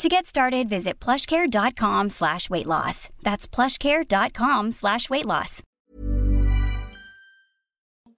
To get started, visit plushcare.com slash weight loss. That's plushcare.com slash weight loss.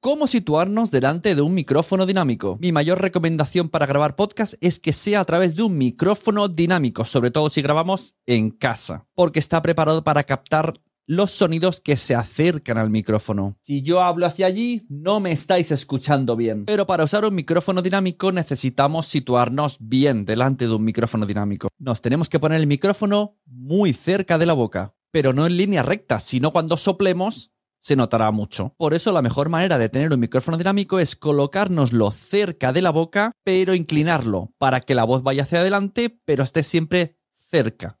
¿Cómo situarnos delante de un micrófono dinámico? Mi mayor recomendación para grabar podcast es que sea a través de un micrófono dinámico, sobre todo si grabamos en casa, porque está preparado para captar los sonidos que se acercan al micrófono. Si yo hablo hacia allí, no me estáis escuchando bien. Pero para usar un micrófono dinámico necesitamos situarnos bien delante de un micrófono dinámico. Nos tenemos que poner el micrófono muy cerca de la boca, pero no en línea recta, sino cuando soplemos se notará mucho. Por eso la mejor manera de tener un micrófono dinámico es colocárnoslo cerca de la boca, pero inclinarlo para que la voz vaya hacia adelante, pero esté siempre cerca.